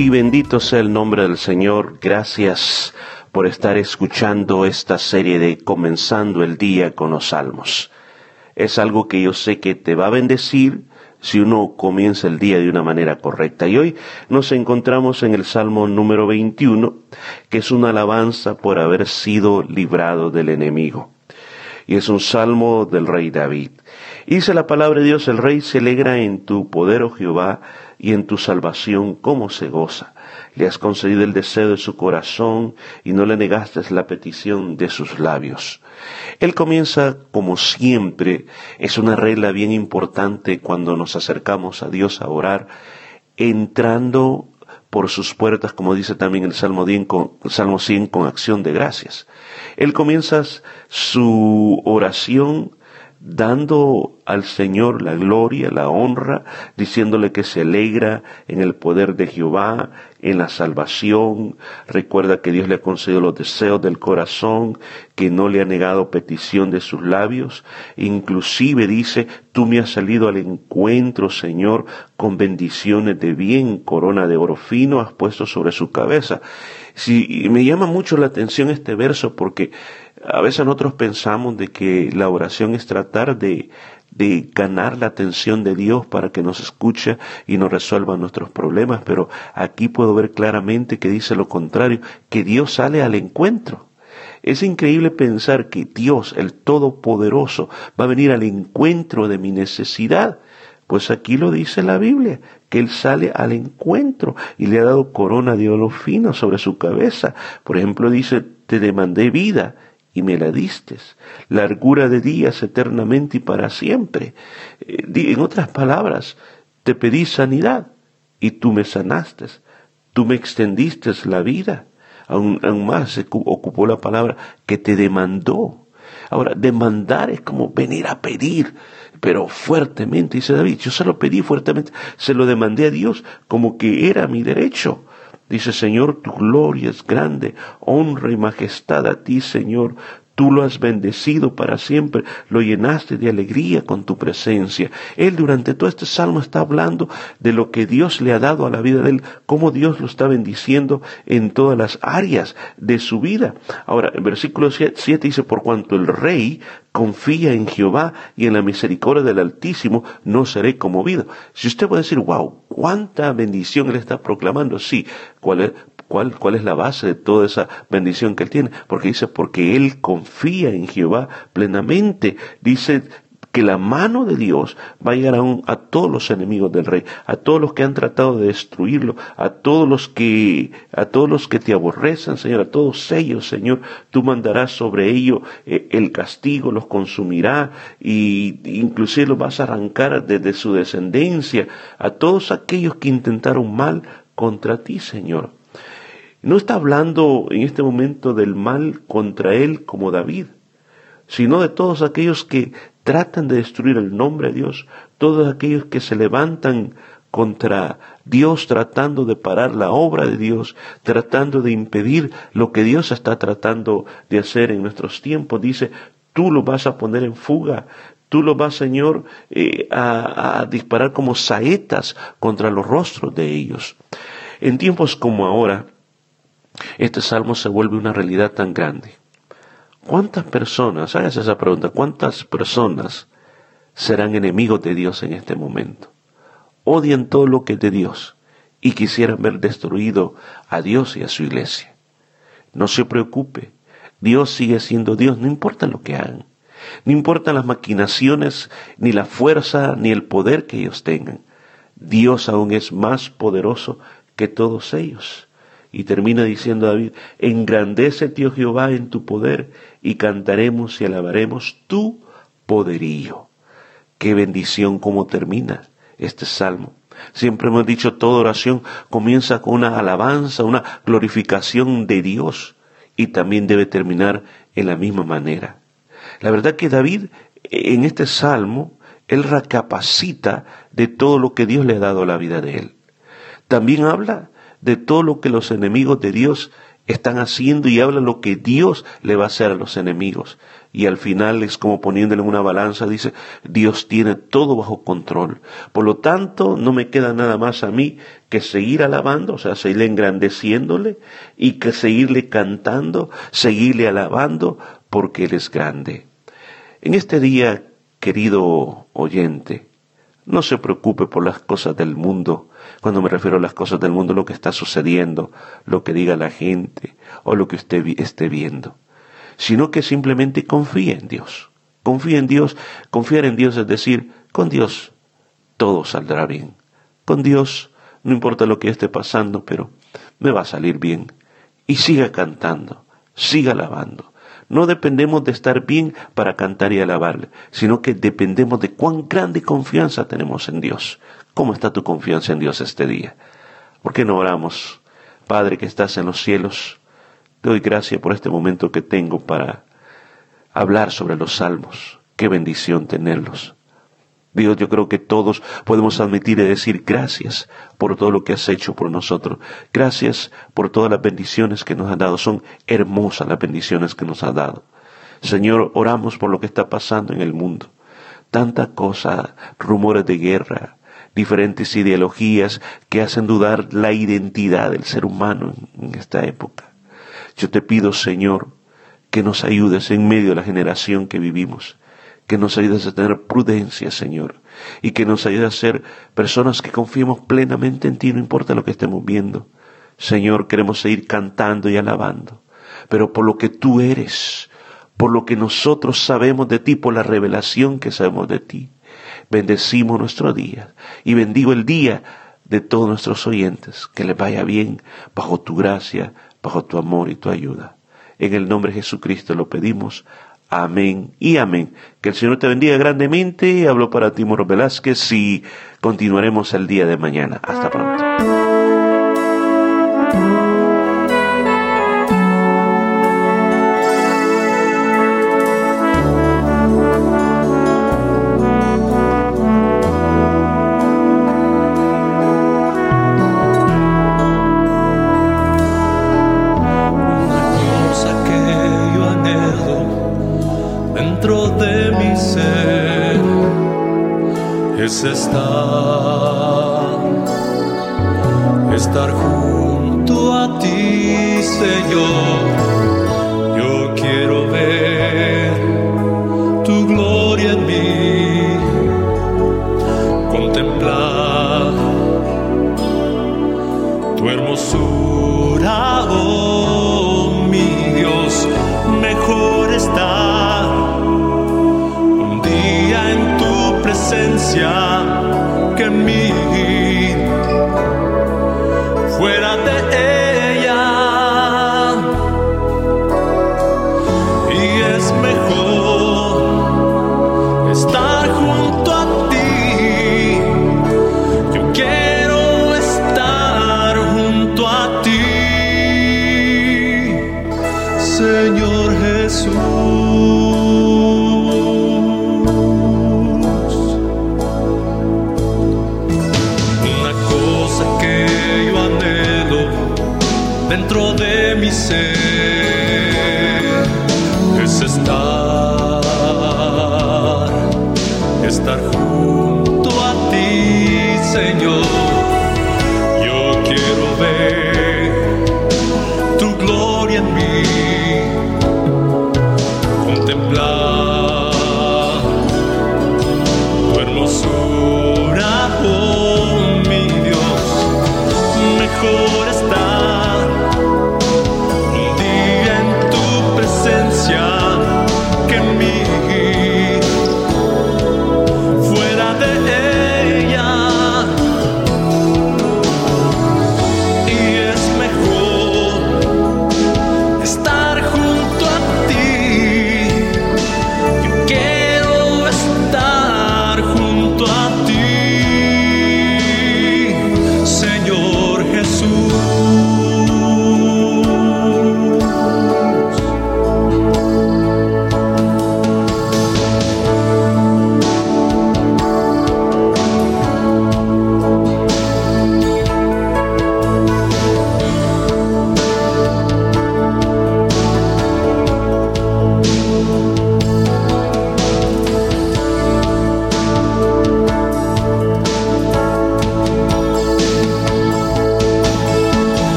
Y bendito sea el nombre del Señor. Gracias por estar escuchando esta serie de Comenzando el Día con los Salmos. Es algo que yo sé que te va a bendecir si uno comienza el día de una manera correcta. Y hoy nos encontramos en el Salmo número 21, que es una alabanza por haber sido librado del enemigo. Y es un salmo del rey David. dice la palabra de Dios, el rey se alegra en tu poder, oh Jehová, y en tu salvación cómo se goza. Le has concedido el deseo de su corazón y no le negaste la petición de sus labios. Él comienza como siempre, es una regla bien importante cuando nos acercamos a Dios a orar, entrando por sus puertas, como dice también el Salmo 100 con, Salmo 100, con acción de gracias. Él comienza su oración dando al Señor la gloria, la honra, diciéndole que se alegra en el poder de Jehová, en la salvación. Recuerda que Dios le ha concedido los deseos del corazón, que no le ha negado petición de sus labios. Inclusive dice, tú me has salido al encuentro, Señor, con bendiciones de bien, corona de oro fino has puesto sobre su cabeza. Si, me llama mucho la atención este verso porque a veces nosotros pensamos de que la oración es tratar de, de ganar la atención de Dios para que nos escuche y nos resuelva nuestros problemas, pero aquí puedo ver claramente que dice lo contrario, que Dios sale al encuentro. Es increíble pensar que Dios, el Todopoderoso, va a venir al encuentro de mi necesidad. Pues aquí lo dice la Biblia, que Él sale al encuentro y le ha dado corona de oro fino sobre su cabeza. Por ejemplo, dice, te demandé vida y me la distes, largura de días eternamente y para siempre. Eh, en otras palabras, te pedí sanidad y tú me sanaste, tú me extendiste la vida. Aún, más se ocupó la palabra que te demandó. Ahora, demandar es como venir a pedir, pero fuertemente, dice David, yo se lo pedí fuertemente, se lo demandé a Dios como que era mi derecho. Dice, Señor, tu gloria es grande, honra y majestad a ti, Señor. Tú lo has bendecido para siempre, lo llenaste de alegría con tu presencia. Él durante todo este salmo está hablando de lo que Dios le ha dado a la vida de él, cómo Dios lo está bendiciendo en todas las áreas de su vida. Ahora, el versículo 7 dice, por cuanto el rey confía en Jehová y en la misericordia del Altísimo, no seré conmovido. Si usted puede decir, wow, cuánta bendición él está proclamando, sí, ¿cuál es? ¿Cuál, ¿Cuál es la base de toda esa bendición que él tiene? Porque dice, porque él confía en Jehová plenamente. Dice, que la mano de Dios va a llegar a, a, todos los enemigos del rey, a todos los que han tratado de destruirlo, a todos los que, a todos los que te aborrecen, Señor, a todos ellos, Señor, tú mandarás sobre ellos eh, el castigo, los consumirá y inclusive los vas a arrancar desde su descendencia, a todos aquellos que intentaron mal contra ti, Señor. No está hablando en este momento del mal contra él como David, sino de todos aquellos que tratan de destruir el nombre de Dios, todos aquellos que se levantan contra Dios tratando de parar la obra de Dios, tratando de impedir lo que Dios está tratando de hacer en nuestros tiempos. Dice, tú lo vas a poner en fuga, tú lo vas, Señor, eh, a, a disparar como saetas contra los rostros de ellos. En tiempos como ahora, este salmo se vuelve una realidad tan grande ¿Cuántas personas, hágase esa pregunta, cuántas personas serán enemigos de Dios en este momento? Odian todo lo que es de Dios y quisieran ver destruido a Dios y a su iglesia. No se preocupe, Dios sigue siendo Dios, no importa lo que hagan, no importan las maquinaciones, ni la fuerza, ni el poder que ellos tengan. Dios aún es más poderoso que todos ellos. Y termina diciendo David, engrandece, Tío Jehová, en tu poder y cantaremos y alabaremos tu poderío. Qué bendición como termina este salmo. Siempre hemos dicho, toda oración comienza con una alabanza, una glorificación de Dios y también debe terminar en la misma manera. La verdad que David en este salmo, él recapacita de todo lo que Dios le ha dado a la vida de él. También habla de todo lo que los enemigos de Dios están haciendo y hablan lo que Dios le va a hacer a los enemigos. Y al final es como poniéndole una balanza, dice, Dios tiene todo bajo control. Por lo tanto, no me queda nada más a mí que seguir alabando, o sea, seguir engrandeciéndole y que seguirle cantando, seguirle alabando, porque Él es grande. En este día, querido oyente, no se preocupe por las cosas del mundo, cuando me refiero a las cosas del mundo, lo que está sucediendo, lo que diga la gente o lo que usted esté viendo, sino que simplemente confíe en Dios. Confíe en Dios, confiar en Dios es decir, con Dios todo saldrá bien. Con Dios no importa lo que esté pasando, pero me va a salir bien. Y siga cantando, siga alabando. No dependemos de estar bien para cantar y alabarle, sino que dependemos de cuán grande confianza tenemos en Dios. ¿Cómo está tu confianza en Dios este día? ¿Por qué no oramos? Padre que estás en los cielos, te doy gracias por este momento que tengo para hablar sobre los salmos. Qué bendición tenerlos. Dios, yo creo que todos podemos admitir y decir gracias por todo lo que has hecho por nosotros. Gracias por todas las bendiciones que nos has dado. Son hermosas las bendiciones que nos has dado. Señor, oramos por lo que está pasando en el mundo. Tanta cosa, rumores de guerra, diferentes ideologías que hacen dudar la identidad del ser humano en esta época. Yo te pido, Señor, que nos ayudes en medio de la generación que vivimos, que nos ayudes a tener prudencia, Señor, y que nos ayudes a ser personas que confiemos plenamente en ti, no importa lo que estemos viendo. Señor, queremos seguir cantando y alabando, pero por lo que tú eres, por lo que nosotros sabemos de ti, por la revelación que sabemos de ti bendecimos nuestro día y bendigo el día de todos nuestros oyentes. Que les vaya bien bajo tu gracia, bajo tu amor y tu ayuda. En el nombre de Jesucristo lo pedimos. Amén y amén. Que el Señor te bendiga grandemente. Hablo para Timor Velázquez y continuaremos el día de mañana. Hasta pronto. Es estar, estar junto a ti, Señor.